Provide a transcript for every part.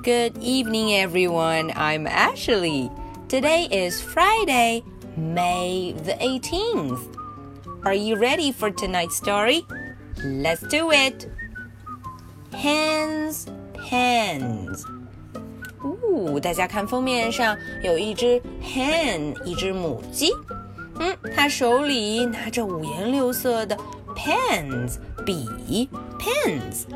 Good evening, everyone. I'm Ashley. Today is Friday, May the 18th. Are you ready for tonight's story? Let's do it. Hens, hens. 哦，大家看封面上有一只 hen，一只母鸡。嗯，它手里拿着五颜六色的 pens 笔 pens。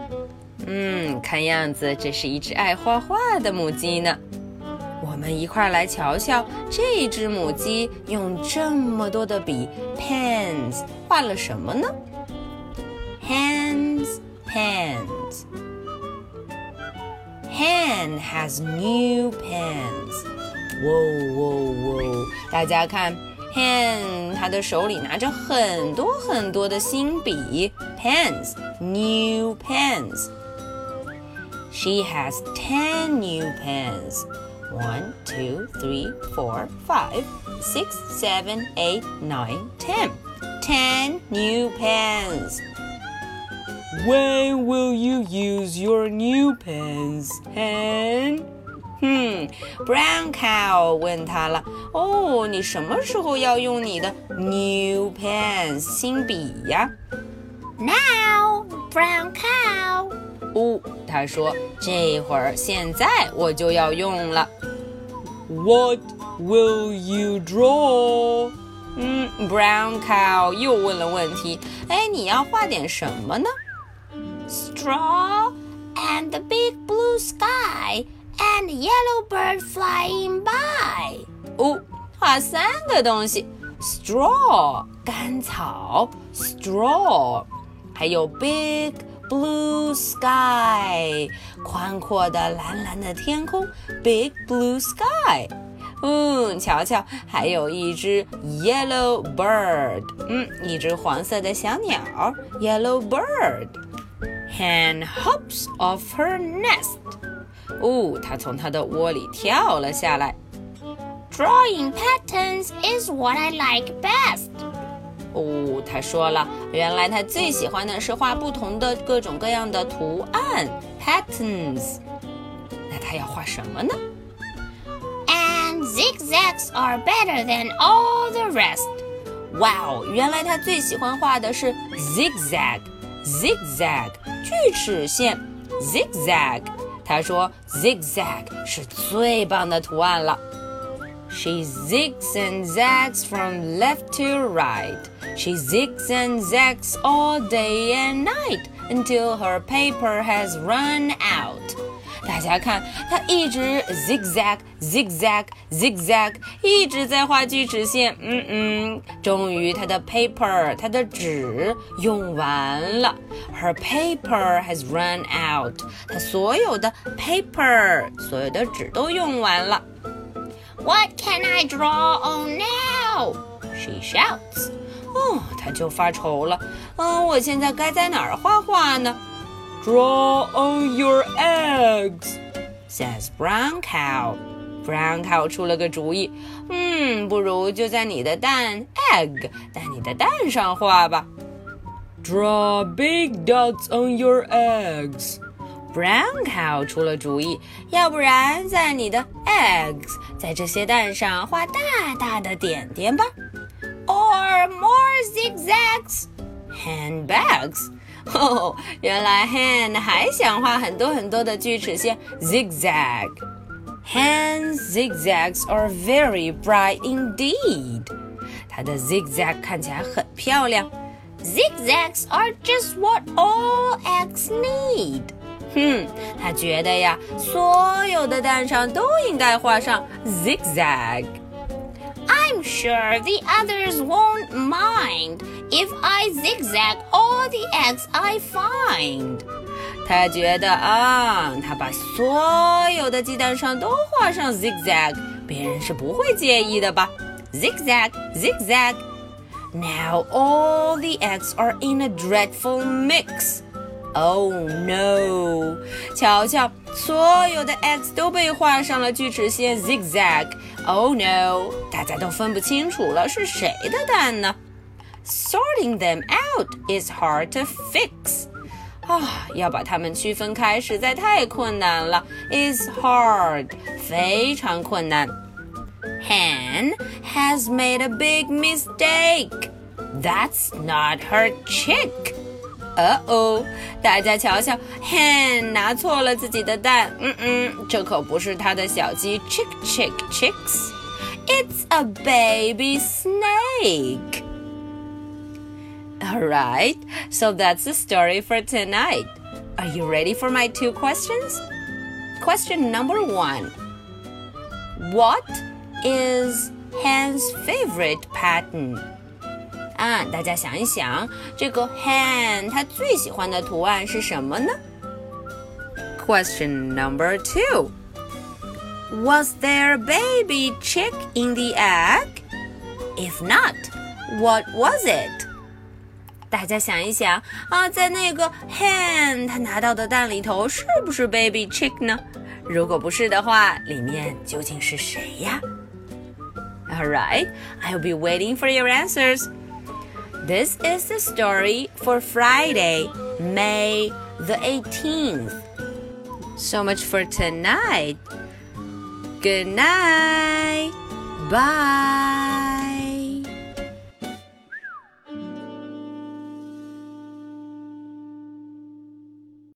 嗯，看样子这是一只爱画画的母鸡呢。我们一块来瞧瞧这只母鸡用这么多的笔 pens 画了什么呢？Hens, pens. Hen has new pens. 哇哇哇！大家看，Hen 它的手里拿着很多很多的新笔 pens, new pens. She has 10 new pens. 1, 2, 3, 4, 5, 6, 7, 8, 9, 10. 10 new pens. When will you use your new pens, Hen? 嗯，Brown Cow 问他了，哦，你什么时候要用你的 new pens 新笔呀？Now, Brown Cow. 哦，他说这会儿现在我就要用了。What will you draw？嗯，Brown cow 又问了问题。哎，你要画点什么呢？Straw and the big blue sky and yellow bird flying by。哦，画三个东西：straw 干草，straw，还有 big。 Blue sky，宽阔的蓝蓝的天空，Big blue sky。嗯，瞧瞧，还有一只 yellow bird，嗯，一只黄色的小鸟，yellow bird。Hen hops off her nest，哦，它从它的窝里跳了下来。Drawing patterns is what I like best。 哦，他说了，原来他最喜欢的是画不同的各种各样的图案 patterns。那他要画什么呢？And zigzags are better than all the rest。哇哦，原来他最喜欢画的是 zigzag，zigzag 锯齿线 zigzag。他说 zigzag 是最棒的图案了。She zigs and zags from left to right. She zigs and zags all day and night until her paper has run out. 大家看，她一直 zigzag zigzag zigzag，一直在画锯齿线。嗯嗯，终于她的 paper，她的纸用完了。Her paper has run out。她所有的 paper，所有的纸都用完了。 what can I draw on now? She shouts. 哦，他就发愁了。嗯，我现在该在哪儿画画呢？Draw on your eggs, says Brown Cow. Brown Cow 出了个主意。嗯，不如就在你的蛋 egg，在你的蛋上画吧。Draw big dots on your eggs. Brown Cow 出了主意，要不然在你的 eggs 在这些蛋上画大大的点点吧，or more zigzags handbags. handbags。哦，原来 Hen 还想画很多很多的锯齿线，zigzag。Hen zigzags are very bright indeed。它的 zigzag 看起来很漂亮。Zigzags are just what all eggs need。哼，他觉得呀，所有的蛋上都应该画上 zigzag。I'm sure the others won't mind if I zigzag all the eggs I find。他觉得啊，他把所有的鸡蛋上都画上 zigzag，别人是不会介意的吧？Zigzag, zigzag. Now all the eggs are in a dreadful mix. Oh no！瞧瞧，所有的 x 都被画上了锯齿线 zigzag。Oh no！大家都分不清楚了，是谁的蛋呢？Sorting them out is hard to fix。 啊，要把它们区分开实在太困难了，is hard，非常困难。Hen has made a big mistake. That's not her chick. 呃哦，大家瞧瞧，Hen 拿错了自己的蛋。嗯嗯，这可不是它的小鸡，chick chick chicks。It's a baby snake. All right, so that's the story for tonight. Are you ready for my two questions? Question number one What is Hen's favorite pattern? 啊，大家想一想，这个 hen 它最喜欢的图案是什么呢？Question number two. Was there a baby chick in the egg? If not, what was it? 大家想一想啊，在那个 hen 他拿到的蛋里头是不是 baby chick 呢？如果不是的话，里面究竟是谁呀？All right, I'll be waiting for your answers. This is the story for Friday, May the 18th. So much for tonight. Good night. Bye.